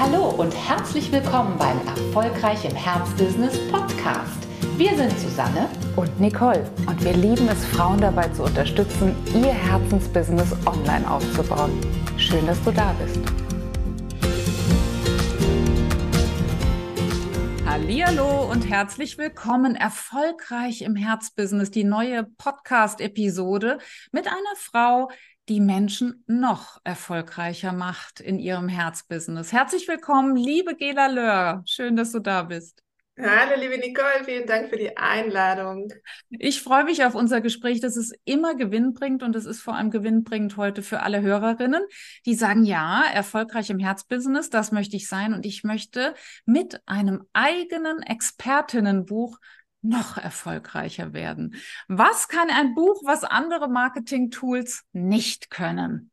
Hallo und herzlich willkommen beim Erfolgreich im Herzbusiness Podcast. Wir sind Susanne und Nicole und wir lieben es, Frauen dabei zu unterstützen, ihr Herzensbusiness online aufzubauen. Schön, dass du da bist. Hallo und herzlich willkommen erfolgreich im Herzbusiness, die neue Podcast Episode mit einer Frau, die Menschen noch erfolgreicher macht in ihrem Herzbusiness. Herzlich willkommen, liebe Gela Löhr. Schön, dass du da bist. Hallo, liebe Nicole, vielen Dank für die Einladung. Ich freue mich auf unser Gespräch, das ist immer gewinnbringend und es ist vor allem gewinnbringend heute für alle Hörerinnen, die sagen, ja, erfolgreich im Herzbusiness, das möchte ich sein und ich möchte mit einem eigenen Expertinnenbuch noch erfolgreicher werden. Was kann ein Buch, was andere Marketing-Tools nicht können?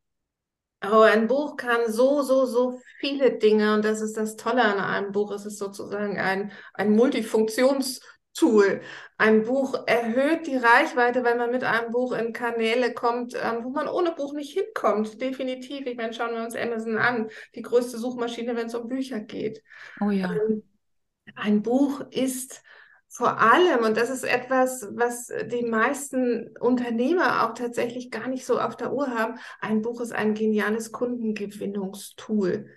Oh, ein Buch kann so, so, so viele Dinge und das ist das Tolle an einem Buch. Es ist sozusagen ein, ein Multifunktionstool. Ein Buch erhöht die Reichweite, weil man mit einem Buch in Kanäle kommt, ähm, wo man ohne Buch nicht hinkommt. Definitiv. Ich meine, schauen wir uns Amazon an, die größte Suchmaschine, wenn es um Bücher geht. Oh ja. Ähm, ein Buch ist vor allem, und das ist etwas, was die meisten Unternehmer auch tatsächlich gar nicht so auf der Uhr haben, ein Buch ist ein geniales Kundengewinnungstool.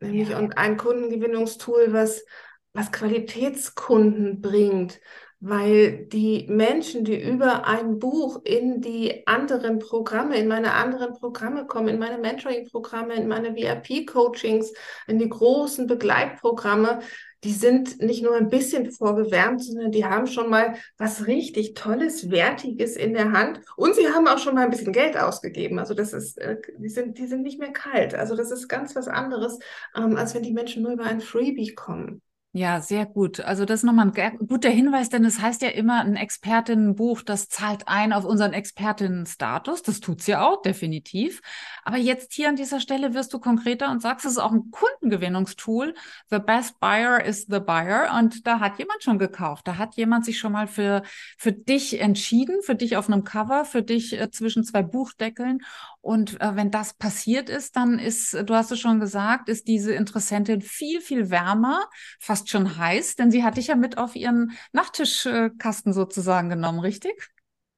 Nämlich ja. und ein Kundengewinnungstool, was, was Qualitätskunden bringt, weil die Menschen, die über ein Buch in die anderen Programme, in meine anderen Programme kommen, in meine Mentoring-Programme, in meine VIP-Coachings, in die großen Begleitprogramme, die sind nicht nur ein bisschen vorgewärmt, sondern die haben schon mal was richtig Tolles, Wertiges in der Hand und sie haben auch schon mal ein bisschen Geld ausgegeben. Also das ist, äh, die sind, die sind nicht mehr kalt. Also das ist ganz was anderes, ähm, als wenn die Menschen nur über ein Freebie kommen. Ja, sehr gut. Also das ist nochmal ein guter Hinweis, denn es heißt ja immer, ein Expertinnenbuch, das zahlt ein auf unseren Expertinnenstatus. Das tut's ja auch, definitiv. Aber jetzt hier an dieser Stelle wirst du konkreter und sagst, es ist auch ein Kundengewinnungstool. The best buyer is the buyer. Und da hat jemand schon gekauft. Da hat jemand sich schon mal für, für dich entschieden, für dich auf einem Cover, für dich äh, zwischen zwei Buchdeckeln. Und äh, wenn das passiert ist, dann ist, du hast es schon gesagt, ist diese Interessentin viel, viel wärmer, fast schon heiß, denn sie hat dich ja mit auf ihren Nachttischkasten sozusagen genommen, richtig?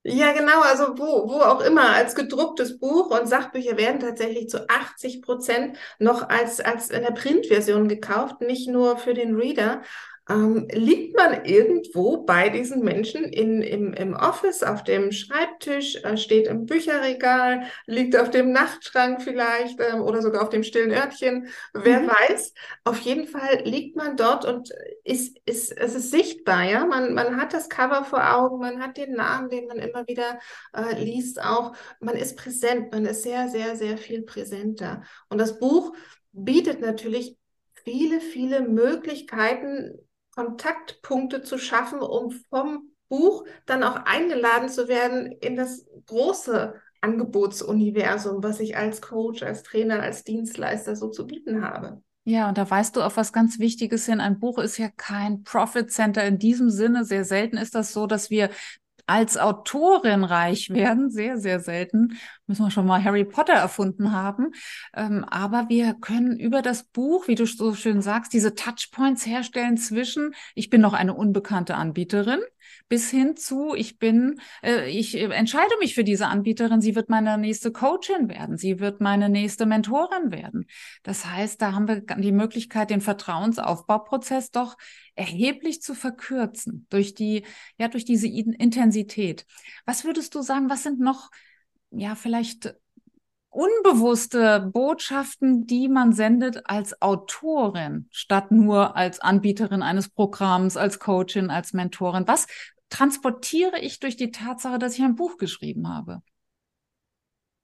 Ja, genau, also wo, wo auch immer, als gedrucktes Buch und Sachbücher werden tatsächlich zu 80 Prozent noch als, als in der Printversion gekauft, nicht nur für den Reader ähm, liegt man irgendwo bei diesen Menschen in, im, im Office, auf dem Schreibtisch, äh, steht im Bücherregal, liegt auf dem Nachtschrank vielleicht äh, oder sogar auf dem stillen Örtchen, wer mhm. weiß. Auf jeden Fall liegt man dort und ist, ist, es ist sichtbar, ja. Man, man hat das Cover vor Augen, man hat den Namen, den man immer wieder äh, liest, auch. Man ist präsent, man ist sehr, sehr, sehr viel präsenter. Und das Buch bietet natürlich viele, viele Möglichkeiten, Kontaktpunkte zu schaffen, um vom Buch dann auch eingeladen zu werden in das große Angebotsuniversum, was ich als Coach, als Trainer, als Dienstleister so zu bieten habe. Ja, und da weißt du auf was ganz Wichtiges hin. Ein Buch ist ja kein Profit Center in diesem Sinne. Sehr selten ist das so, dass wir als Autorin reich werden, sehr, sehr selten, müssen wir schon mal Harry Potter erfunden haben. Ähm, aber wir können über das Buch, wie du so schön sagst, diese Touchpoints herstellen zwischen, ich bin noch eine unbekannte Anbieterin, bis hin zu, ich bin, äh, ich entscheide mich für diese Anbieterin, sie wird meine nächste Coachin werden, sie wird meine nächste Mentorin werden. Das heißt, da haben wir die Möglichkeit, den Vertrauensaufbauprozess doch erheblich zu verkürzen durch die, ja, durch diese Intensität. Was würdest du sagen, was sind noch, ja, vielleicht unbewusste Botschaften, die man sendet als Autorin, statt nur als Anbieterin eines Programms, als Coachin, als Mentorin? Was transportiere ich durch die Tatsache, dass ich ein Buch geschrieben habe?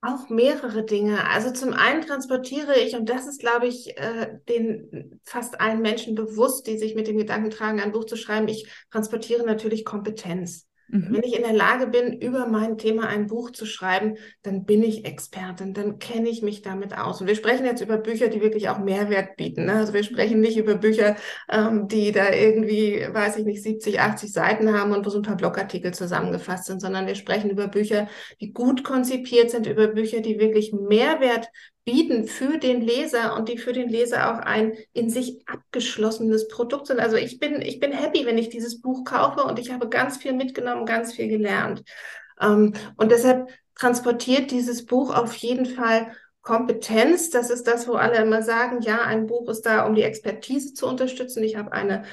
Auch mehrere Dinge. Also zum einen transportiere ich, und das ist, glaube ich, äh, den fast allen Menschen bewusst, die sich mit dem Gedanken tragen, ein Buch zu schreiben, ich transportiere natürlich Kompetenz. Mhm. Wenn ich in der Lage bin, über mein Thema ein Buch zu schreiben, dann bin ich Expertin, dann kenne ich mich damit aus. Und wir sprechen jetzt über Bücher, die wirklich auch Mehrwert bieten. Ne? Also wir sprechen nicht über Bücher, ähm, die da irgendwie, weiß ich nicht, 70, 80 Seiten haben und wo so ein paar Blogartikel zusammengefasst sind, sondern wir sprechen über Bücher, die gut konzipiert sind, über Bücher, die wirklich Mehrwert bieten für den Leser und die für den Leser auch ein in sich abgeschlossenes Produkt sind. Also ich bin, ich bin happy, wenn ich dieses Buch kaufe und ich habe ganz viel mitgenommen, ganz viel gelernt. Ähm, und deshalb transportiert dieses Buch auf jeden Fall Kompetenz. Das ist das, wo alle immer sagen, ja, ein Buch ist da, um die Expertise zu unterstützen. Ich habe eine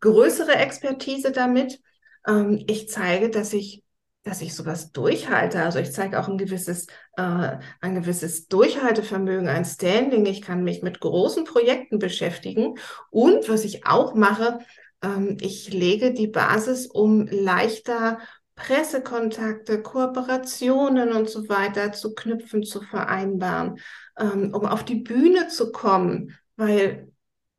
größere Expertise damit. Ähm, ich zeige, dass ich dass ich sowas durchhalte. Also ich zeige auch ein gewisses, äh, ein gewisses Durchhaltevermögen, ein Standing. Ich kann mich mit großen Projekten beschäftigen. Und was ich auch mache, ähm, ich lege die Basis, um leichter Pressekontakte, Kooperationen und so weiter zu knüpfen, zu vereinbaren, ähm, um auf die Bühne zu kommen, weil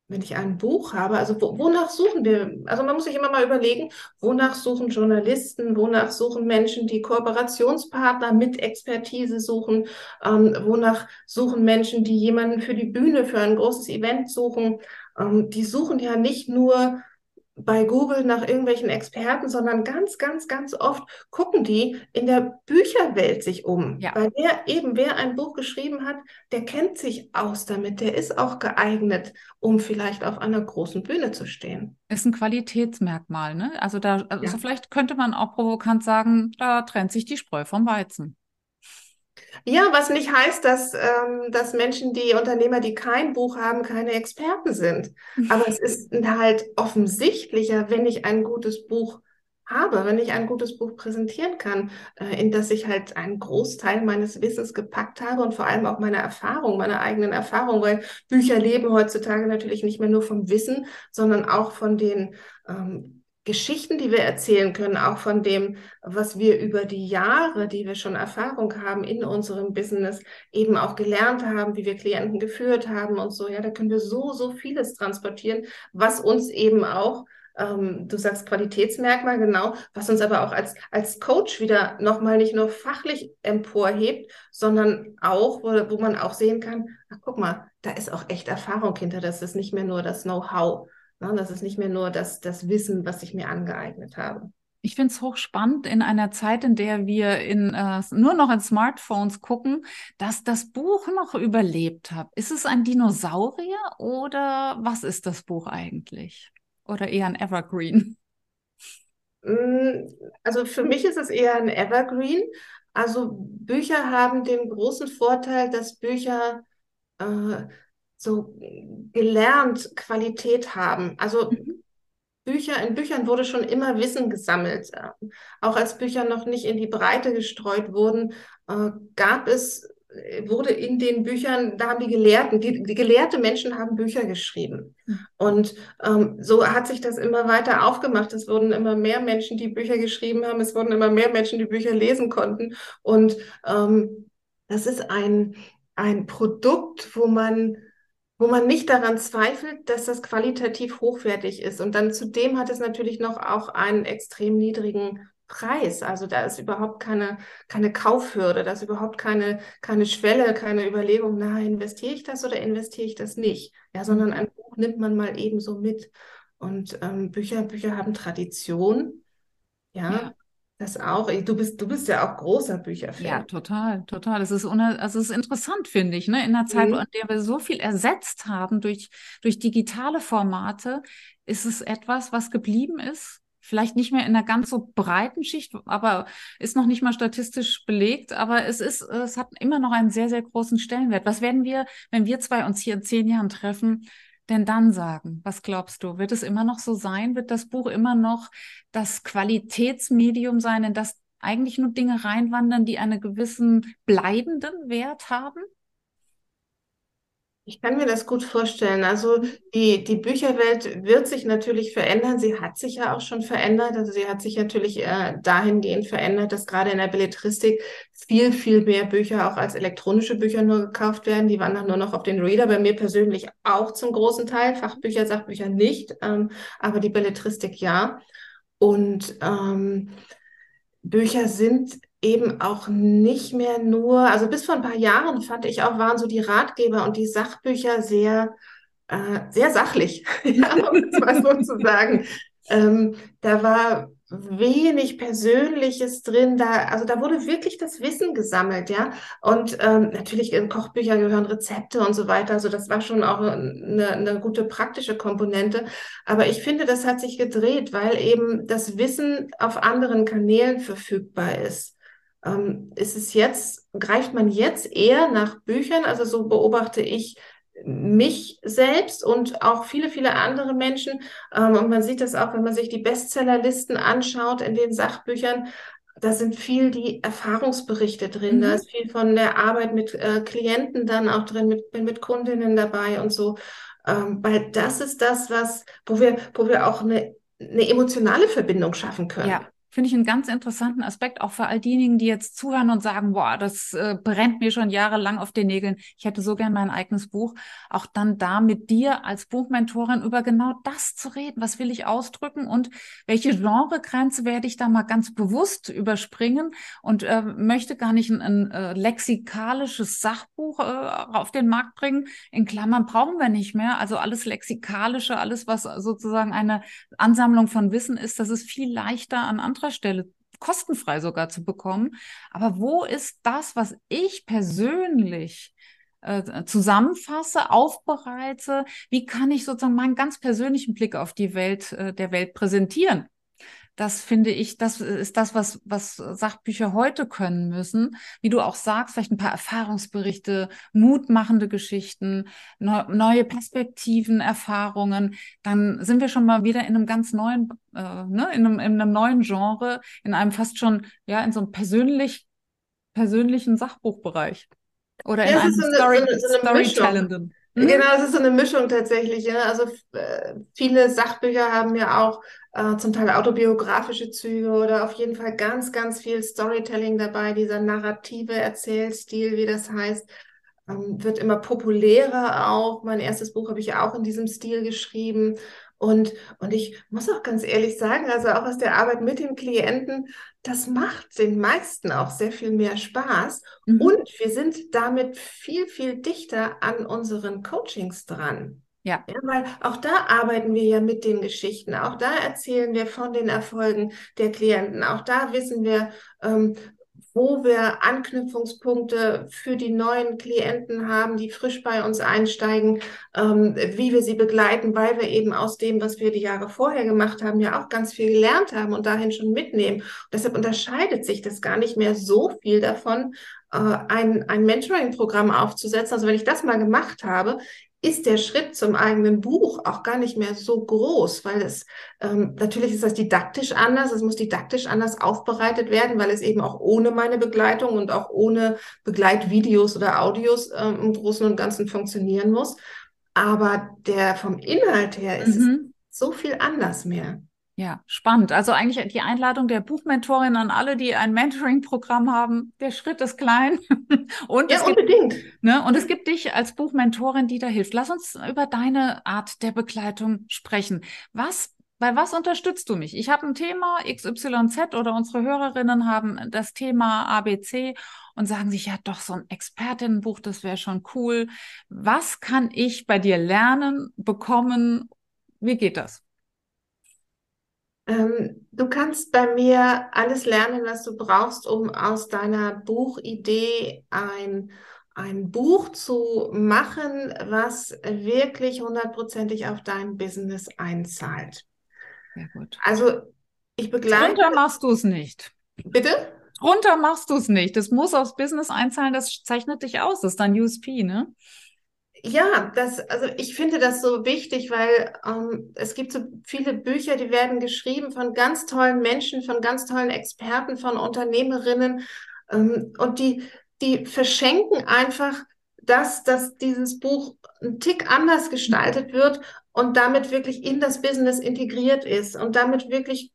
wenn ich ein Buch habe, also wo, wonach suchen wir? Also man muss sich immer mal überlegen, wonach suchen Journalisten, wonach suchen Menschen, die Kooperationspartner mit Expertise suchen, ähm, wonach suchen Menschen, die jemanden für die Bühne, für ein großes Event suchen. Ähm, die suchen ja nicht nur bei Google nach irgendwelchen Experten, sondern ganz, ganz, ganz oft gucken die in der Bücherwelt sich um. Ja. Weil wer eben, wer ein Buch geschrieben hat, der kennt sich aus damit, der ist auch geeignet, um vielleicht auf einer großen Bühne zu stehen. Ist ein Qualitätsmerkmal, ne? Also da, also ja. vielleicht könnte man auch provokant sagen, da trennt sich die Spreu vom Weizen. Ja, was nicht heißt, dass, ähm, dass Menschen, die Unternehmer, die kein Buch haben, keine Experten sind. Aber es ist halt offensichtlicher, wenn ich ein gutes Buch habe, wenn ich ein gutes Buch präsentieren kann, äh, in das ich halt einen Großteil meines Wissens gepackt habe und vor allem auch meine Erfahrung, meine eigenen Erfahrungen, weil Bücher leben heutzutage natürlich nicht mehr nur vom Wissen, sondern auch von den ähm, Geschichten, die wir erzählen können, auch von dem, was wir über die Jahre, die wir schon Erfahrung haben in unserem Business, eben auch gelernt haben, wie wir Klienten geführt haben und so. Ja, da können wir so, so vieles transportieren, was uns eben auch ähm, du sagst Qualitätsmerkmal, genau, was uns aber auch als, als Coach wieder nochmal nicht nur fachlich emporhebt, sondern auch, wo, wo man auch sehen kann, ach, guck mal, da ist auch echt Erfahrung hinter, das ist nicht mehr nur das Know-how. Ne? Das ist nicht mehr nur das, das Wissen, was ich mir angeeignet habe. Ich finde es hochspannend in einer Zeit, in der wir in, äh, nur noch in Smartphones gucken, dass das Buch noch überlebt hat. Ist es ein Dinosaurier oder was ist das Buch eigentlich? Oder eher ein Evergreen? Mm, also für mich ist es eher ein Evergreen. Also Bücher haben den großen Vorteil, dass Bücher äh, so gelernt Qualität haben. Also mhm. Bücher, in Büchern wurde schon immer Wissen gesammelt. Auch als Bücher noch nicht in die Breite gestreut wurden, äh, gab es, wurde in den Büchern, da haben die Gelehrten, die, die gelehrte Menschen haben Bücher geschrieben. Mhm. Und ähm, so hat sich das immer weiter aufgemacht. Es wurden immer mehr Menschen, die Bücher geschrieben haben. Es wurden immer mehr Menschen, die Bücher lesen konnten. Und ähm, das ist ein, ein Produkt, wo man wo man nicht daran zweifelt, dass das qualitativ hochwertig ist. Und dann zudem hat es natürlich noch auch einen extrem niedrigen Preis. Also da ist überhaupt keine, keine Kaufhürde, da ist überhaupt keine, keine Schwelle, keine Überlegung, na, investiere ich das oder investiere ich das nicht? Ja, sondern ein Buch nimmt man mal ebenso mit. Und ähm, Bücher, Bücher haben Tradition. Ja, ja. Das auch. Du bist, du bist ja auch großer Bücherfan. Ja, total, total. Es ist, also es ist interessant, finde ich, ne? In einer Zeit, mhm. in der wir so viel ersetzt haben durch, durch digitale Formate, ist es etwas, was geblieben ist. Vielleicht nicht mehr in einer ganz so breiten Schicht, aber ist noch nicht mal statistisch belegt. Aber es ist, es hat immer noch einen sehr, sehr großen Stellenwert. Was werden wir, wenn wir zwei uns hier in zehn Jahren treffen, denn dann sagen? Was glaubst du? Wird es immer noch so sein? Wird das Buch immer noch das Qualitätsmedium sein, in das eigentlich nur Dinge reinwandern, die einen gewissen bleibenden Wert haben? Ich kann mir das gut vorstellen. Also die, die Bücherwelt wird sich natürlich verändern. Sie hat sich ja auch schon verändert. Also sie hat sich natürlich äh, dahingehend verändert, dass gerade in der Belletristik viel, viel mehr Bücher auch als elektronische Bücher nur gekauft werden. Die wandern nur noch auf den Reader. Bei mir persönlich auch zum großen Teil. Fachbücher, Sachbücher nicht, ähm, aber die Belletristik ja. Und ähm, Bücher sind eben auch nicht mehr nur, also bis vor ein paar Jahren fand ich auch, waren so die Ratgeber und die Sachbücher sehr, äh, sehr sachlich, ja, um es mal so zu sagen. Ähm, da war wenig Persönliches drin. Da, also da wurde wirklich das Wissen gesammelt, ja. Und ähm, natürlich in Kochbücher gehören Rezepte und so weiter. Also das war schon auch eine, eine gute praktische Komponente. Aber ich finde, das hat sich gedreht, weil eben das Wissen auf anderen Kanälen verfügbar ist. Ähm, ist es jetzt, greift man jetzt eher nach Büchern? Also so beobachte ich mich selbst und auch viele, viele andere Menschen. Ähm, und man sieht das auch, wenn man sich die Bestsellerlisten anschaut in den Sachbüchern. Da sind viel die Erfahrungsberichte drin. Mhm. Da ist viel von der Arbeit mit äh, Klienten dann auch drin, mit, mit Kundinnen dabei und so. Ähm, weil das ist das, was, wo wir, wo wir auch eine, eine emotionale Verbindung schaffen können. Ja. Finde ich einen ganz interessanten Aspekt, auch für all diejenigen, die jetzt zuhören und sagen, boah, das äh, brennt mir schon jahrelang auf den Nägeln. Ich hätte so gern mein eigenes Buch. Auch dann da mit dir als Buchmentorin über genau das zu reden. Was will ich ausdrücken und welche Genregrenze werde ich da mal ganz bewusst überspringen und äh, möchte gar nicht ein, ein äh, lexikalisches Sachbuch äh, auf den Markt bringen. In Klammern brauchen wir nicht mehr. Also alles lexikalische, alles, was sozusagen eine Ansammlung von Wissen ist, das ist viel leichter an anderer anderer Stelle kostenfrei sogar zu bekommen. Aber wo ist das, was ich persönlich äh, zusammenfasse, aufbereite? Wie kann ich sozusagen meinen ganz persönlichen Blick auf die Welt äh, der Welt präsentieren? Das finde ich, das ist das, was, was Sachbücher heute können müssen. Wie du auch sagst, vielleicht ein paar Erfahrungsberichte, mutmachende Geschichten, neu, neue Perspektiven, Erfahrungen. Dann sind wir schon mal wieder in einem ganz neuen, äh, ne, in einem, in einem neuen Genre, in einem fast schon, ja, in so einem persönlich, persönlichen Sachbuchbereich. Oder in ja, einem so Story, so so Storytellenden. Mhm. Genau, es ist so eine Mischung tatsächlich. Ja. Also äh, viele Sachbücher haben ja auch äh, zum Teil autobiografische Züge oder auf jeden Fall ganz, ganz viel Storytelling dabei. Dieser narrative Erzählstil, wie das heißt, ähm, wird immer populärer auch. Mein erstes Buch habe ich auch in diesem Stil geschrieben. Und, und ich muss auch ganz ehrlich sagen, also auch aus der Arbeit mit den Klienten, das macht den meisten auch sehr viel mehr Spaß. Mhm. Und wir sind damit viel, viel dichter an unseren Coachings dran. Ja. ja. Weil auch da arbeiten wir ja mit den Geschichten. Auch da erzählen wir von den Erfolgen der Klienten. Auch da wissen wir, ähm, wo wir Anknüpfungspunkte für die neuen Klienten haben, die frisch bei uns einsteigen, ähm, wie wir sie begleiten, weil wir eben aus dem, was wir die Jahre vorher gemacht haben, ja auch ganz viel gelernt haben und dahin schon mitnehmen. Und deshalb unterscheidet sich das gar nicht mehr so viel davon, äh, ein, ein Mentoring-Programm aufzusetzen. Also wenn ich das mal gemacht habe, ist der Schritt zum eigenen Buch auch gar nicht mehr so groß, weil es ähm, natürlich ist das didaktisch anders, es muss didaktisch anders aufbereitet werden, weil es eben auch ohne meine Begleitung und auch ohne Begleitvideos oder Audios ähm, im Großen und Ganzen funktionieren muss. Aber der vom Inhalt her ist mhm. es so viel anders mehr. Ja, spannend. Also eigentlich die Einladung der Buchmentorin an alle, die ein Mentoring-Programm haben. Der Schritt ist klein. und ja, es unbedingt. Gibt, ne, und es gibt dich als Buchmentorin, die da hilft. Lass uns über deine Art der Begleitung sprechen. Was bei was unterstützt du mich? Ich habe ein Thema XYZ oder unsere Hörerinnen haben das Thema ABC und sagen sich, ja doch, so ein Expertinnenbuch, das wäre schon cool. Was kann ich bei dir lernen, bekommen? Wie geht das? Ähm, du kannst bei mir alles lernen, was du brauchst, um aus deiner Buchidee ein, ein Buch zu machen, was wirklich hundertprozentig auf dein Business einzahlt. Sehr gut. Also ich begleite. Runter machst du es nicht. Bitte? Runter machst du es nicht. Das muss aufs Business einzahlen, das zeichnet dich aus. Das ist dein USP, ne? Ja, das, also ich finde das so wichtig, weil ähm, es gibt so viele Bücher, die werden geschrieben von ganz tollen Menschen, von ganz tollen Experten, von Unternehmerinnen ähm, und die, die verschenken einfach das, dass dieses Buch ein Tick anders gestaltet wird und damit wirklich in das Business integriert ist und damit wirklich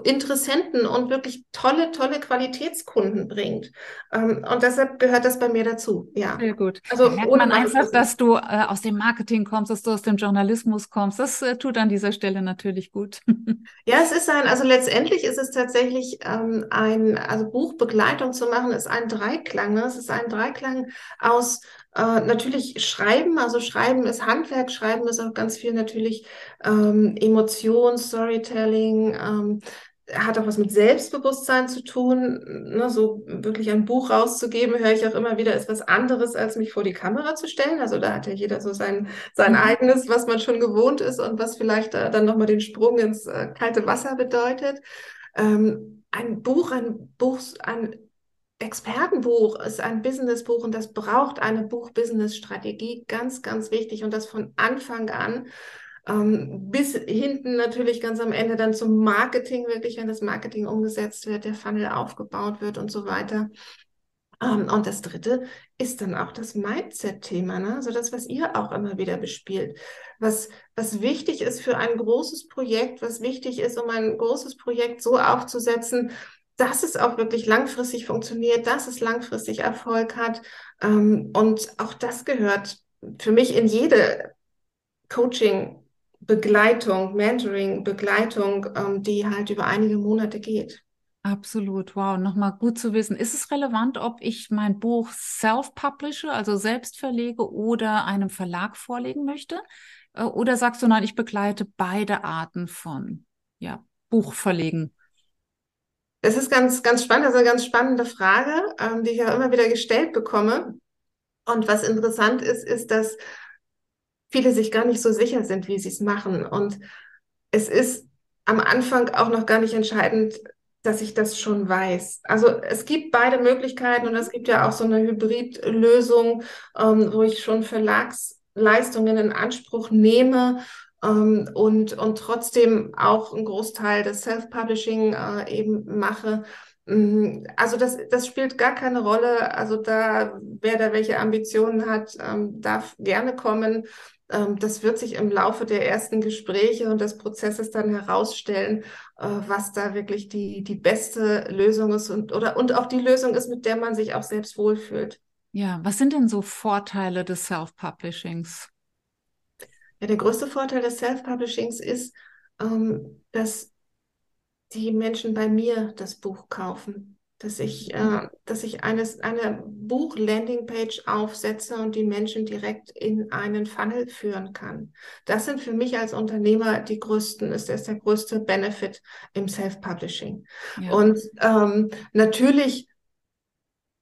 Interessenten und wirklich tolle, tolle Qualitätskunden bringt. Ähm, und deshalb gehört das bei mir dazu. Ja. Sehr gut. Also merkt man einfach, dass du äh, aus dem Marketing kommst, dass du aus dem Journalismus kommst. Das äh, tut an dieser Stelle natürlich gut. ja, es ist ein, also letztendlich ist es tatsächlich ähm, ein, also Buchbegleitung zu machen, ist ein Dreiklang. Ne? Es ist ein Dreiklang aus äh, natürlich Schreiben, also Schreiben ist Handwerk, Schreiben ist auch ganz viel natürlich ähm, Emotion, Storytelling, ähm, hat auch was mit Selbstbewusstsein zu tun. Ne, so wirklich ein Buch rauszugeben, höre ich auch immer wieder, ist was anderes, als mich vor die Kamera zu stellen. Also da hat ja jeder so sein, sein mhm. eigenes, was man schon gewohnt ist und was vielleicht äh, dann nochmal den Sprung ins äh, kalte Wasser bedeutet. Ähm, ein Buch, ein Buch, ein Expertenbuch ist ein Businessbuch und das braucht eine Buch-Business-Strategie. Ganz, ganz wichtig und das von Anfang an ähm, bis hinten natürlich ganz am Ende dann zum Marketing, wirklich, wenn das Marketing umgesetzt wird, der Funnel aufgebaut wird und so weiter. Ähm, und das dritte ist dann auch das Mindset-Thema, ne? also das, was ihr auch immer wieder bespielt. Was, was wichtig ist für ein großes Projekt, was wichtig ist, um ein großes Projekt so aufzusetzen, dass es auch wirklich langfristig funktioniert, dass es langfristig Erfolg hat. Ähm, und auch das gehört für mich in jede Coaching Begleitung, Mentoring, Begleitung, ähm, die halt über einige Monate geht. Absolut, wow, nochmal gut zu wissen. Ist es relevant, ob ich mein Buch self-publishe, also selbst verlege oder einem Verlag vorlegen möchte? Äh, oder sagst du, nein, ich begleite beide Arten von ja, Buchverlegen? Es ist ganz, ganz spannend, also eine ganz spannende Frage, ähm, die ich ja immer wieder gestellt bekomme. Und was interessant ist, ist, dass viele sich gar nicht so sicher sind, wie sie es machen. Und es ist am Anfang auch noch gar nicht entscheidend, dass ich das schon weiß. Also es gibt beide Möglichkeiten und es gibt ja auch so eine Hybridlösung, ähm, wo ich schon Verlagsleistungen in Anspruch nehme ähm, und, und trotzdem auch einen Großteil des Self-Publishing äh, eben mache. Mm, also das, das spielt gar keine Rolle. Also da, wer da welche Ambitionen hat, ähm, darf gerne kommen. Ähm, das wird sich im Laufe der ersten Gespräche und des Prozesses dann herausstellen, äh, was da wirklich die, die beste Lösung ist und, oder, und auch die Lösung ist, mit der man sich auch selbst wohlfühlt. Ja, was sind denn so Vorteile des Self-Publishings? Ja, der größte Vorteil des Self-Publishings ist, ähm, dass die Menschen bei mir das Buch kaufen. Dass ich, äh, mhm. dass ich eines, eine Buch-Landing-Page aufsetze und die Menschen direkt in einen Funnel führen kann. Das sind für mich als Unternehmer die größten, ist das der größte Benefit im Self-Publishing. Ja. Und ähm, natürlich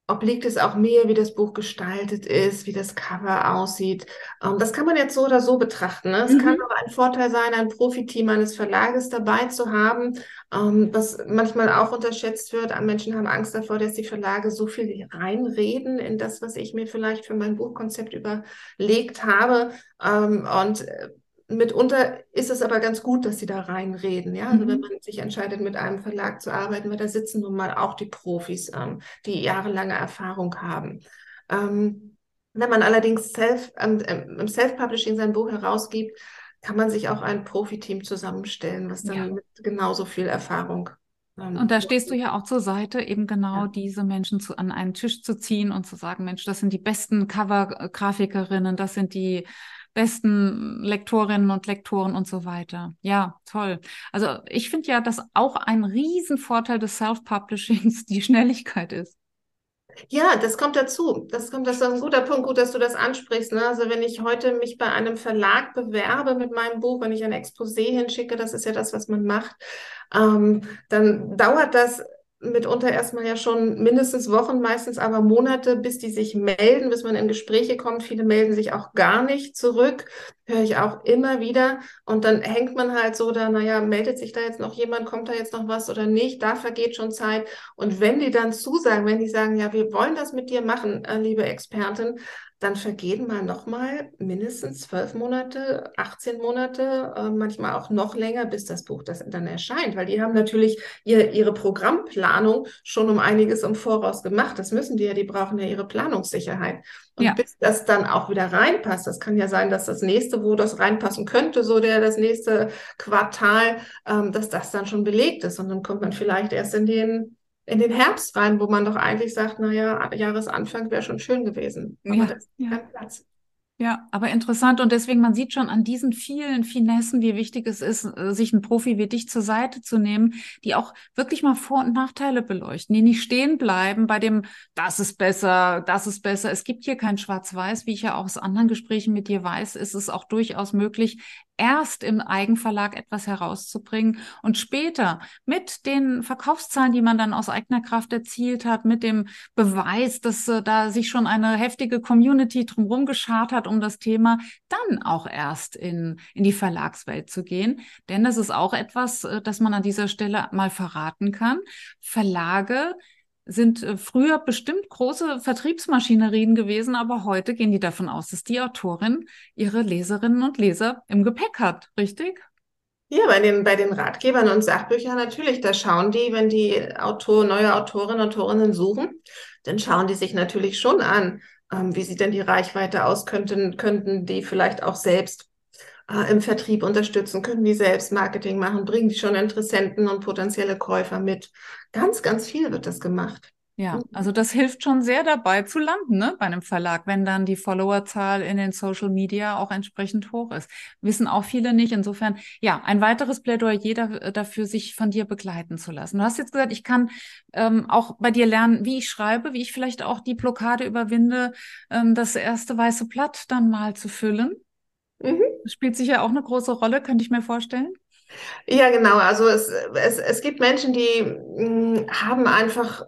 obliegt es auch mir, wie das Buch gestaltet ist, wie das Cover aussieht. Ähm, das kann man jetzt so oder so betrachten. Ne? Es mhm. kann ein Vorteil sein, ein Profiteam eines Verlages dabei zu haben, ähm, was manchmal auch unterschätzt wird. Menschen haben Angst davor, dass die Verlage so viel reinreden in das, was ich mir vielleicht für mein Buchkonzept überlegt habe. Ähm, und äh, mitunter ist es aber ganz gut, dass sie da reinreden. Ja, also mhm. wenn man sich entscheidet, mit einem Verlag zu arbeiten, weil da sitzen nun mal auch die Profis, ähm, die jahrelange Erfahrung haben. Ähm, wenn man allerdings self, ähm, im Self-Publishing sein Buch herausgibt, kann man sich auch ein Profiteam zusammenstellen, was dann ja. mit genauso viel Erfahrung ähm, und da stehst du ja auch zur Seite, eben genau ja. diese Menschen zu, an einen Tisch zu ziehen und zu sagen, Mensch, das sind die besten Cover-Grafikerinnen, das sind die besten Lektorinnen und Lektoren und so weiter. Ja, toll. Also ich finde ja, dass auch ein Riesenvorteil des Self-Publishings die Schnelligkeit ist. Ja, das kommt dazu. Das kommt, das ist ein guter Punkt. Gut, dass du das ansprichst. Ne? Also wenn ich heute mich bei einem Verlag bewerbe mit meinem Buch, wenn ich ein Exposé hinschicke, das ist ja das, was man macht, ähm, dann dauert das mitunter erstmal ja schon mindestens Wochen, meistens aber Monate, bis die sich melden, bis man in Gespräche kommt. Viele melden sich auch gar nicht zurück, höre ich auch immer wieder. Und dann hängt man halt so da, naja, meldet sich da jetzt noch jemand, kommt da jetzt noch was oder nicht? Da vergeht schon Zeit. Und wenn die dann zusagen, wenn die sagen, ja, wir wollen das mit dir machen, äh, liebe Expertin, dann vergehen mal nochmal mindestens zwölf Monate, 18 Monate, äh, manchmal auch noch länger, bis das Buch das dann erscheint, weil die haben natürlich ihr, ihre Programmplanung schon um einiges im Voraus gemacht. Das müssen die ja, die brauchen ja ihre Planungssicherheit. Und ja. bis das dann auch wieder reinpasst, das kann ja sein, dass das nächste, wo das reinpassen könnte, so der das nächste Quartal, ähm, dass das dann schon belegt ist. Und dann kommt man vielleicht erst in den in den Herbst rein, wo man doch eigentlich sagt, naja, Jahresanfang wäre schon schön gewesen. Aber ja, das ja. kein Platz. Ja, aber interessant und deswegen, man sieht schon an diesen vielen Finessen, wie wichtig es ist, äh, sich einen Profi wie dich zur Seite zu nehmen, die auch wirklich mal Vor- und Nachteile beleuchten, die nicht stehen bleiben bei dem, das ist besser, das ist besser. Es gibt hier kein Schwarz-Weiß, wie ich ja auch aus anderen Gesprächen mit dir weiß, ist es auch durchaus möglich, erst im Eigenverlag etwas herauszubringen und später mit den Verkaufszahlen, die man dann aus eigener Kraft erzielt hat, mit dem Beweis, dass äh, da sich schon eine heftige Community drumherum geschart hat um das Thema, dann auch erst in, in die Verlagswelt zu gehen. Denn das ist auch etwas, äh, das man an dieser Stelle mal verraten kann. Verlage sind äh, früher bestimmt große Vertriebsmaschinerien gewesen, aber heute gehen die davon aus, dass die Autorin ihre Leserinnen und Leser im Gepäck hat, richtig? Ja, bei den, bei den Ratgebern und Sachbüchern natürlich, da schauen die, wenn die Autor, neue Autorinnen und Autorinnen suchen, dann schauen die sich natürlich schon an, ähm, wie sieht denn die Reichweite aus, könnten, könnten die vielleicht auch selbst äh, im Vertrieb unterstützen, können die selbst Marketing machen, bringen die schon Interessenten und potenzielle Käufer mit. Ganz, ganz viel wird das gemacht. Ja, mhm. also das hilft schon sehr dabei zu landen, ne, bei einem Verlag, wenn dann die Followerzahl in den Social Media auch entsprechend hoch ist. Wissen auch viele nicht. Insofern, ja, ein weiteres Plädoyer da, dafür, sich von dir begleiten zu lassen. Du hast jetzt gesagt, ich kann ähm, auch bei dir lernen, wie ich schreibe, wie ich vielleicht auch die Blockade überwinde, ähm, das erste weiße Blatt dann mal zu füllen. Mhm. Spielt sicher auch eine große Rolle, könnte ich mir vorstellen. Ja, genau. Also es, es, es gibt Menschen, die mh, hm, haben einfach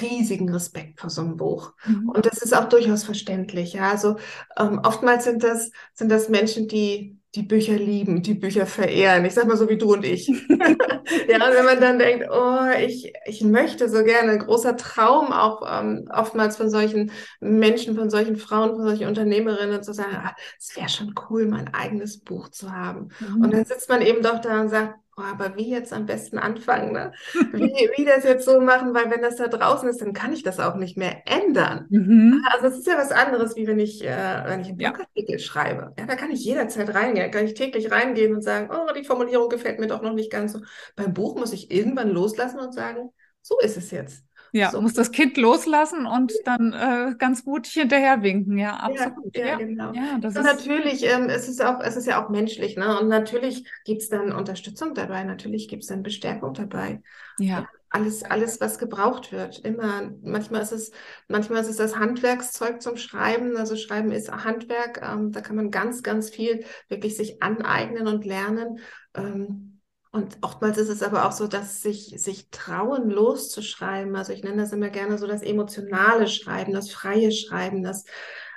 riesigen Respekt vor so einem Buch. Mhm. Und das ist auch durchaus verständlich. Ja, also ähm, oftmals sind das, sind das Menschen, die die Bücher lieben, die Bücher verehren. Ich sag mal so wie du und ich. ja, und wenn man dann denkt, oh, ich, ich möchte so gerne, ein großer Traum auch ähm, oftmals von solchen Menschen, von solchen Frauen, von solchen Unternehmerinnen zu sagen, ah, es wäre schon cool, mein eigenes Buch zu haben. Mhm. Und dann sitzt man eben doch da und sagt, oh, aber wie jetzt am besten anfangen, ne? Wie, wie das jetzt so machen, weil wenn das da draußen ist, dann kann ich das auch nicht mehr ändern. Mhm. Also es ist ja was anderes, wie wenn ich, äh, wenn ich einen Blogartikel ja. schreibe. Ja, da kann ich jederzeit reingehen, da kann ich täglich reingehen und sagen, oh, die Formulierung gefällt mir doch noch nicht ganz so. Beim Buch muss ich irgendwann loslassen und sagen, so ist es jetzt. Ja, so. muss das Kind loslassen und dann äh, ganz mutig hinterher winken. Ja, absolut. Ja, ja, genau. Ja, das und ist natürlich ähm, es ist auch, es ist ja auch menschlich, ne? Und natürlich gibt es dann Unterstützung dabei, natürlich gibt es dann Bestärkung dabei. Ja. ja. Alles, alles, was gebraucht wird. Immer, manchmal ist es, manchmal ist es das Handwerkszeug zum Schreiben. Also Schreiben ist Handwerk. Ähm, da kann man ganz, ganz viel wirklich sich aneignen und lernen. Ähm, und oftmals ist es aber auch so, dass sich, sich trauen, loszuschreiben. Also ich nenne das immer gerne so das emotionale Schreiben, das freie Schreiben, das,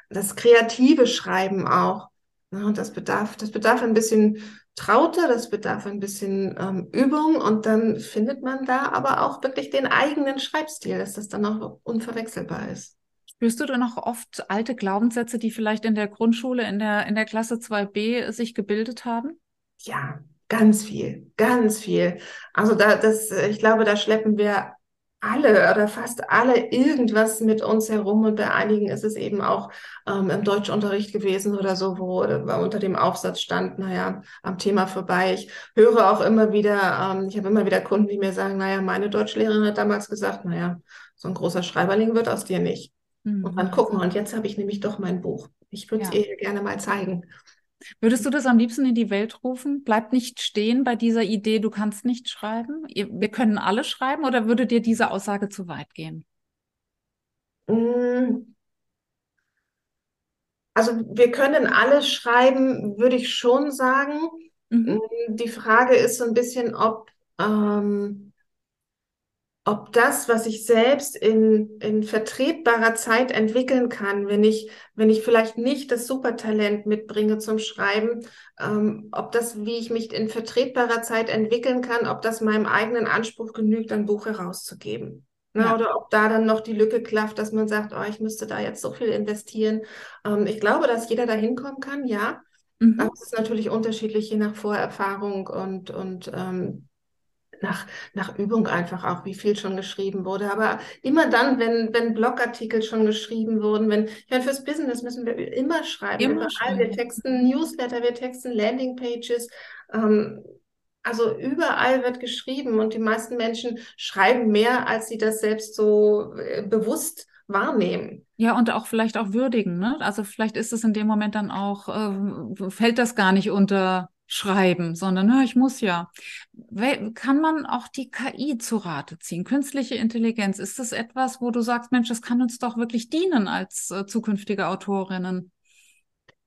das kreative Schreiben auch. Und das bedarf, das bedarf ein bisschen Traute, das bedarf ein bisschen ähm, Übung und dann findet man da aber auch wirklich den eigenen Schreibstil, dass das dann auch unverwechselbar ist. Spürst du da noch oft alte Glaubenssätze, die vielleicht in der Grundschule, in der, in der Klasse 2b sich gebildet haben? Ja, Ganz viel, ganz viel. Also da, das, ich glaube, da schleppen wir alle oder fast alle irgendwas mit uns herum und bei einigen ist es eben auch ähm, im Deutschunterricht gewesen oder so, wo unter dem Aufsatz stand, naja, am Thema vorbei. Ich höre auch immer wieder, ähm, ich habe immer wieder Kunden, die mir sagen, naja, meine Deutschlehrerin hat damals gesagt, naja, so ein großer Schreiberling wird aus dir nicht. Mhm. Und dann gucken, und jetzt habe ich nämlich doch mein Buch. Ich würde es ja. ihr gerne mal zeigen. Würdest du das am liebsten in die Welt rufen? Bleib nicht stehen bei dieser Idee, du kannst nicht schreiben. Wir können alle schreiben oder würde dir diese Aussage zu weit gehen? Mm. Also wir können alle schreiben, würde ich schon sagen. Mhm. Die Frage ist so ein bisschen, ob ähm, ob das, was ich selbst in, in vertretbarer Zeit entwickeln kann, wenn ich, wenn ich vielleicht nicht das Supertalent mitbringe zum Schreiben, ähm, ob das, wie ich mich in vertretbarer Zeit entwickeln kann, ob das meinem eigenen Anspruch genügt, ein Buch herauszugeben. Ne? Ja. Oder ob da dann noch die Lücke klafft, dass man sagt, oh, ich müsste da jetzt so viel investieren. Ähm, ich glaube, dass jeder da hinkommen kann, ja. Mhm. Aber es ist natürlich unterschiedlich, je nach Vorerfahrung und, und ähm, nach, nach Übung einfach auch, wie viel schon geschrieben wurde. Aber immer dann, wenn, wenn Blogartikel schon geschrieben wurden, wenn, ich meine, fürs Business müssen wir immer schreiben. Immer schreiben. Wir texten Newsletter, wir texten Landingpages. Ähm, also überall wird geschrieben und die meisten Menschen schreiben mehr, als sie das selbst so äh, bewusst wahrnehmen. Ja, und auch vielleicht auch würdigen. Ne? Also vielleicht ist es in dem Moment dann auch, äh, fällt das gar nicht unter schreiben, sondern na, ich muss ja. Kann man auch die KI zu Rate ziehen? Künstliche Intelligenz, ist das etwas, wo du sagst, Mensch, das kann uns doch wirklich dienen als äh, zukünftige Autorinnen?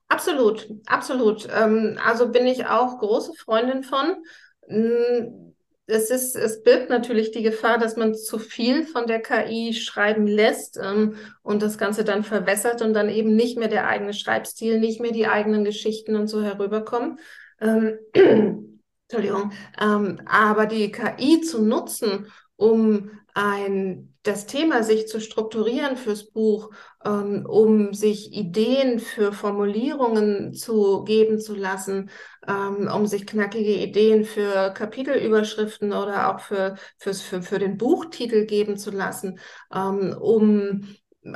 Absolut, absolut. Ähm, also bin ich auch große Freundin von. Mm, es ist, es birgt natürlich die Gefahr, dass man zu viel von der KI schreiben lässt ähm, und das Ganze dann verwässert und dann eben nicht mehr der eigene Schreibstil, nicht mehr die eigenen Geschichten und so herüberkommen. Ähm, Entschuldigung. Ähm, aber die KI zu nutzen, um ein, das Thema sich zu strukturieren fürs Buch, ähm, um sich Ideen für Formulierungen zu geben zu lassen, ähm, um sich knackige Ideen für Kapitelüberschriften oder auch für, fürs, für, für den Buchtitel geben zu lassen, ähm, um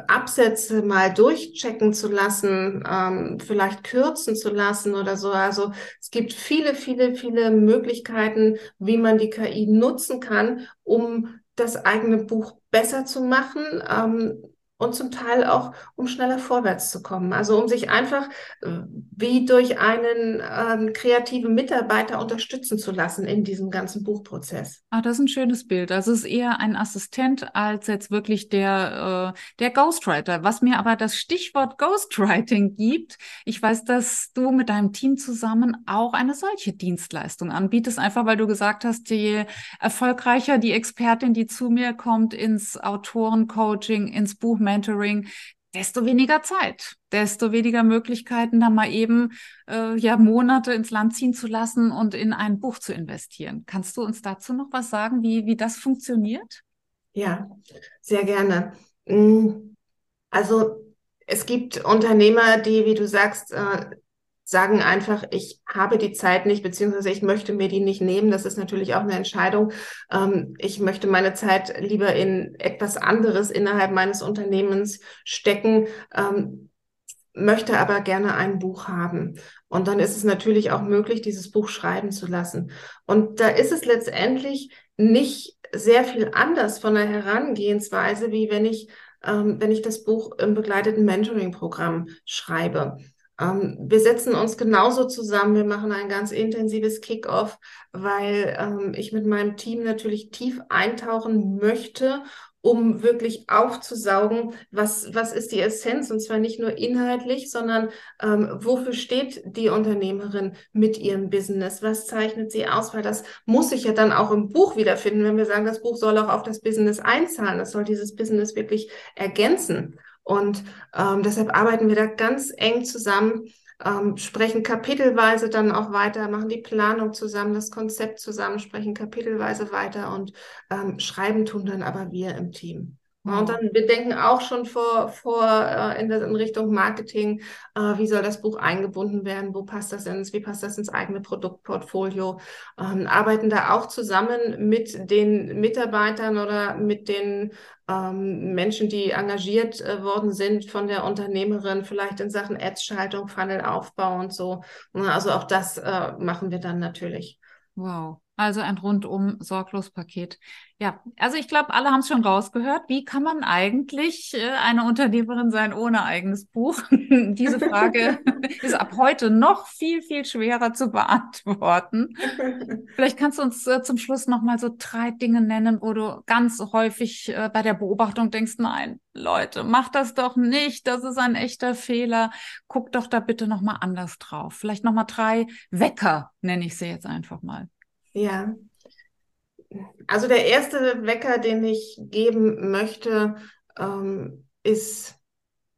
Absätze mal durchchecken zu lassen, ähm, vielleicht kürzen zu lassen oder so. Also es gibt viele, viele, viele Möglichkeiten, wie man die KI nutzen kann, um das eigene Buch besser zu machen. Ähm, und zum Teil auch, um schneller vorwärts zu kommen. Also um sich einfach äh, wie durch einen ähm, kreativen Mitarbeiter unterstützen zu lassen in diesem ganzen Buchprozess. Ah, das ist ein schönes Bild. Also es ist eher ein Assistent als jetzt wirklich der, äh, der Ghostwriter. Was mir aber das Stichwort Ghostwriting gibt, ich weiß, dass du mit deinem Team zusammen auch eine solche Dienstleistung anbietest, einfach weil du gesagt hast, je erfolgreicher die Expertin, die zu mir kommt ins Autorencoaching, ins Buch Mentoring, desto weniger Zeit, desto weniger Möglichkeiten, da mal eben äh, ja Monate ins Land ziehen zu lassen und in ein Buch zu investieren. Kannst du uns dazu noch was sagen, wie, wie das funktioniert? Ja, sehr gerne. Mm, also es gibt Unternehmer, die, wie du sagst, äh, sagen einfach, ich habe die Zeit nicht, beziehungsweise ich möchte mir die nicht nehmen. Das ist natürlich auch eine Entscheidung. Ähm, ich möchte meine Zeit lieber in etwas anderes innerhalb meines Unternehmens stecken, ähm, möchte aber gerne ein Buch haben. Und dann ist es natürlich auch möglich, dieses Buch schreiben zu lassen. Und da ist es letztendlich nicht sehr viel anders von der Herangehensweise, wie wenn ich, ähm, wenn ich das Buch im begleiteten Mentoring-Programm schreibe. Ähm, wir setzen uns genauso zusammen. Wir machen ein ganz intensives Kickoff, weil ähm, ich mit meinem Team natürlich tief eintauchen möchte, um wirklich aufzusaugen, was, was ist die Essenz und zwar nicht nur inhaltlich, sondern ähm, wofür steht die Unternehmerin mit ihrem Business? Was zeichnet sie aus? Weil das muss sich ja dann auch im Buch wiederfinden, wenn wir sagen, das Buch soll auch auf das Business einzahlen. Das soll dieses Business wirklich ergänzen. Und ähm, deshalb arbeiten wir da ganz eng zusammen, ähm, sprechen kapitelweise dann auch weiter, machen die Planung zusammen, das Konzept zusammen, sprechen kapitelweise weiter und ähm, schreiben tun dann aber wir im Team. Und dann, wir denken auch schon vor, vor äh, in, der, in Richtung Marketing, äh, wie soll das Buch eingebunden werden, wo passt das ins, wie passt das ins eigene Produktportfolio, ähm, arbeiten da auch zusammen mit den Mitarbeitern oder mit den ähm, Menschen, die engagiert äh, worden sind von der Unternehmerin, vielleicht in Sachen Ads-Schaltung, Funnelaufbau und so. Also auch das äh, machen wir dann natürlich. Wow. Also ein rundum sorglos Paket. Ja, also ich glaube, alle haben es schon rausgehört. Wie kann man eigentlich äh, eine Unternehmerin sein ohne eigenes Buch? Diese Frage ist ab heute noch viel, viel schwerer zu beantworten. Vielleicht kannst du uns äh, zum Schluss noch mal so drei Dinge nennen, wo du ganz häufig äh, bei der Beobachtung denkst, nein, Leute, mach das doch nicht. Das ist ein echter Fehler. Guck doch da bitte noch mal anders drauf. Vielleicht noch mal drei Wecker, nenne ich sie jetzt einfach mal. Ja. Also der erste Wecker, den ich geben möchte, ähm, ist,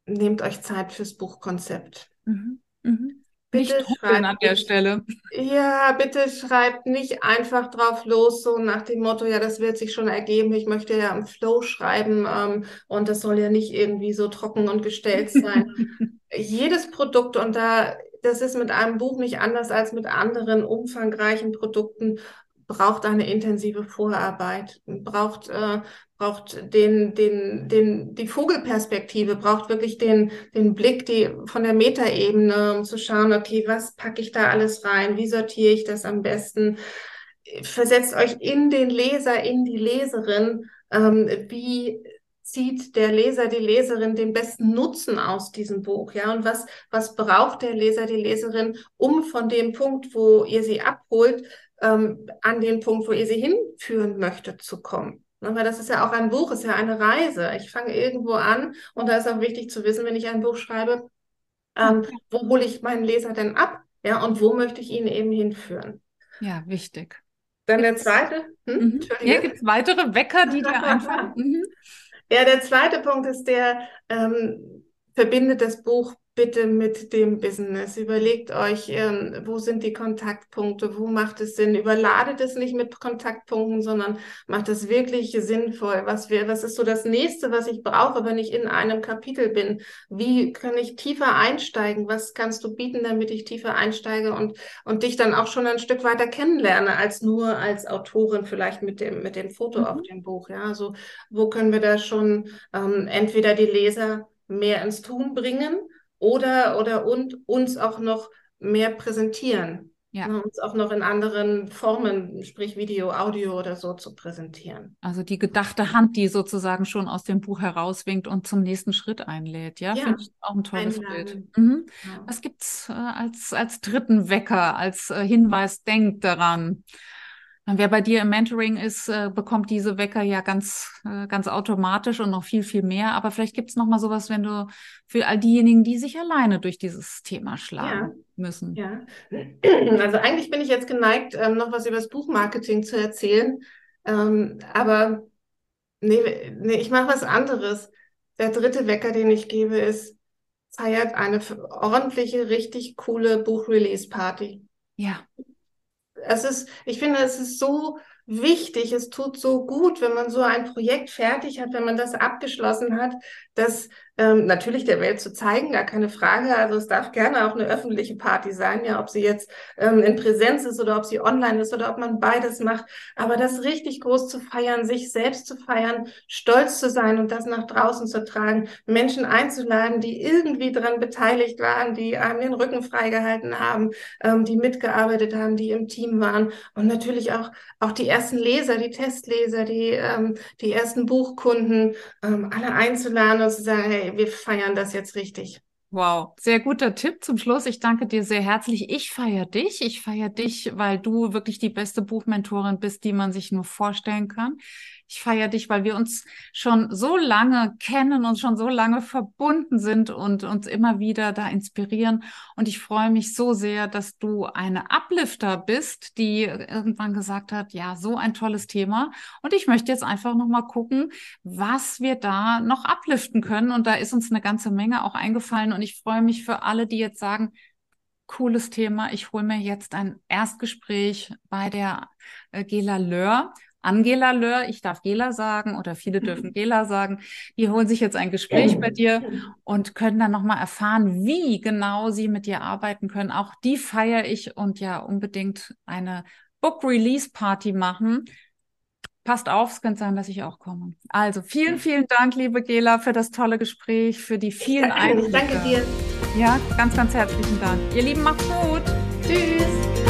nehmt euch Zeit fürs Buchkonzept. Mhm. Mhm. Bitte nicht schreibt an der Stelle. Ja, bitte schreibt nicht einfach drauf los, so nach dem Motto, ja, das wird sich schon ergeben. Ich möchte ja im Flow schreiben ähm, und das soll ja nicht irgendwie so trocken und gestellt sein. Jedes Produkt und da das ist mit einem Buch nicht anders als mit anderen umfangreichen Produkten, braucht eine intensive Vorarbeit, braucht, äh, braucht den, den, den, die Vogelperspektive, braucht wirklich den, den Blick die, von der Metaebene, um zu schauen, okay, was packe ich da alles rein, wie sortiere ich das am besten, versetzt euch in den Leser, in die Leserin, ähm, wie zieht der Leser, die Leserin den besten Nutzen aus diesem Buch? Ja, und was, was braucht der Leser, die Leserin, um von dem Punkt, wo ihr sie abholt, ähm, an den Punkt, wo ihr sie hinführen möchtet, zu kommen? Ne, weil das ist ja auch ein Buch, ist ja eine Reise. Ich fange irgendwo an und da ist auch wichtig zu wissen, wenn ich ein Buch schreibe, Ähm, wo hole ich meinen Leser denn ab? Ja, und wo möchte ich ihn eben hinführen? Ja, wichtig. Dann der zweite. Hm? Mhm. Hier gibt es weitere Wecker, die dir einfallen. Mhm. Ja, der zweite Punkt ist der, ähm, verbindet das Buch bitte mit dem Business. Überlegt euch, ähm, wo sind die Kontaktpunkte, wo macht es Sinn. Überladet es nicht mit Kontaktpunkten, sondern macht es wirklich sinnvoll. Was, wir, was ist so das nächste, was ich brauche, wenn ich in einem Kapitel bin? Wie kann ich tiefer einsteigen? Was kannst du bieten, damit ich tiefer einsteige und, und dich dann auch schon ein Stück weiter kennenlerne, als nur als Autorin vielleicht mit dem, mit dem Foto mhm. auf dem Buch? Ja, also wo können wir da schon ähm, entweder die Leser mehr ins Tun bringen oder, oder und uns auch noch mehr präsentieren. Ja. Ne, uns auch noch in anderen Formen, sprich Video, Audio oder so zu präsentieren. Also die gedachte Hand, die sozusagen schon aus dem Buch herauswinkt und zum nächsten Schritt einlädt. Ja, ja. finde ich auch ein tolles Einladen. Bild. Mhm. Ja. Was gibt es äh, als, als dritten Wecker, als äh, Hinweis, denkt daran? Wer bei dir im Mentoring ist, äh, bekommt diese Wecker ja ganz, äh, ganz automatisch und noch viel, viel mehr. Aber vielleicht gibt es noch mal sowas, wenn du für all diejenigen, die sich alleine durch dieses Thema schlagen ja. müssen. Ja, also eigentlich bin ich jetzt geneigt, ähm, noch was über das Buchmarketing zu erzählen. Ähm, aber nee, nee ich mache was anderes. Der dritte Wecker, den ich gebe, ist, feiert eine ordentliche, richtig coole Buchrelease-Party. Ja es ist, ich finde, es ist so wichtig, es tut so gut, wenn man so ein Projekt fertig hat, wenn man das abgeschlossen hat, dass ähm, natürlich der Welt zu zeigen, gar keine Frage. Also es darf gerne auch eine öffentliche Party sein, ja, ob sie jetzt ähm, in Präsenz ist oder ob sie online ist oder ob man beides macht. Aber das richtig groß zu feiern, sich selbst zu feiern, stolz zu sein und das nach draußen zu tragen, Menschen einzuladen, die irgendwie daran beteiligt waren, die einem den Rücken freigehalten haben, ähm, die mitgearbeitet haben, die im Team waren und natürlich auch, auch die ersten Leser, die Testleser, die, ähm, die ersten Buchkunden, ähm, alle einzuladen und zu sagen, hey, wir feiern das jetzt richtig. Wow, sehr guter Tipp zum Schluss. Ich danke dir sehr herzlich. Ich feiere dich. Ich feiere dich, weil du wirklich die beste Buchmentorin bist, die man sich nur vorstellen kann. Ich feiere dich, weil wir uns schon so lange kennen und schon so lange verbunden sind und uns immer wieder da inspirieren. Und ich freue mich so sehr, dass du eine Uplifter bist, die irgendwann gesagt hat, ja, so ein tolles Thema. Und ich möchte jetzt einfach nochmal gucken, was wir da noch upliften können. Und da ist uns eine ganze Menge auch eingefallen. Und ich freue mich für alle, die jetzt sagen, cooles Thema. Ich hole mir jetzt ein Erstgespräch bei der äh, Gela Löhr Angela Löhr, ich darf Gela sagen oder viele dürfen Gela sagen, die holen sich jetzt ein Gespräch bei dir und können dann nochmal erfahren, wie genau sie mit dir arbeiten können. Auch die feiere ich und ja unbedingt eine Book Release Party machen. Passt auf, es könnte sein, dass ich auch komme. Also vielen, vielen Dank, liebe Gela, für das tolle Gespräch, für die vielen Einblicke. Ich danke dir. Ja, ganz, ganz herzlichen Dank. Ihr Lieben, macht's gut. Tschüss.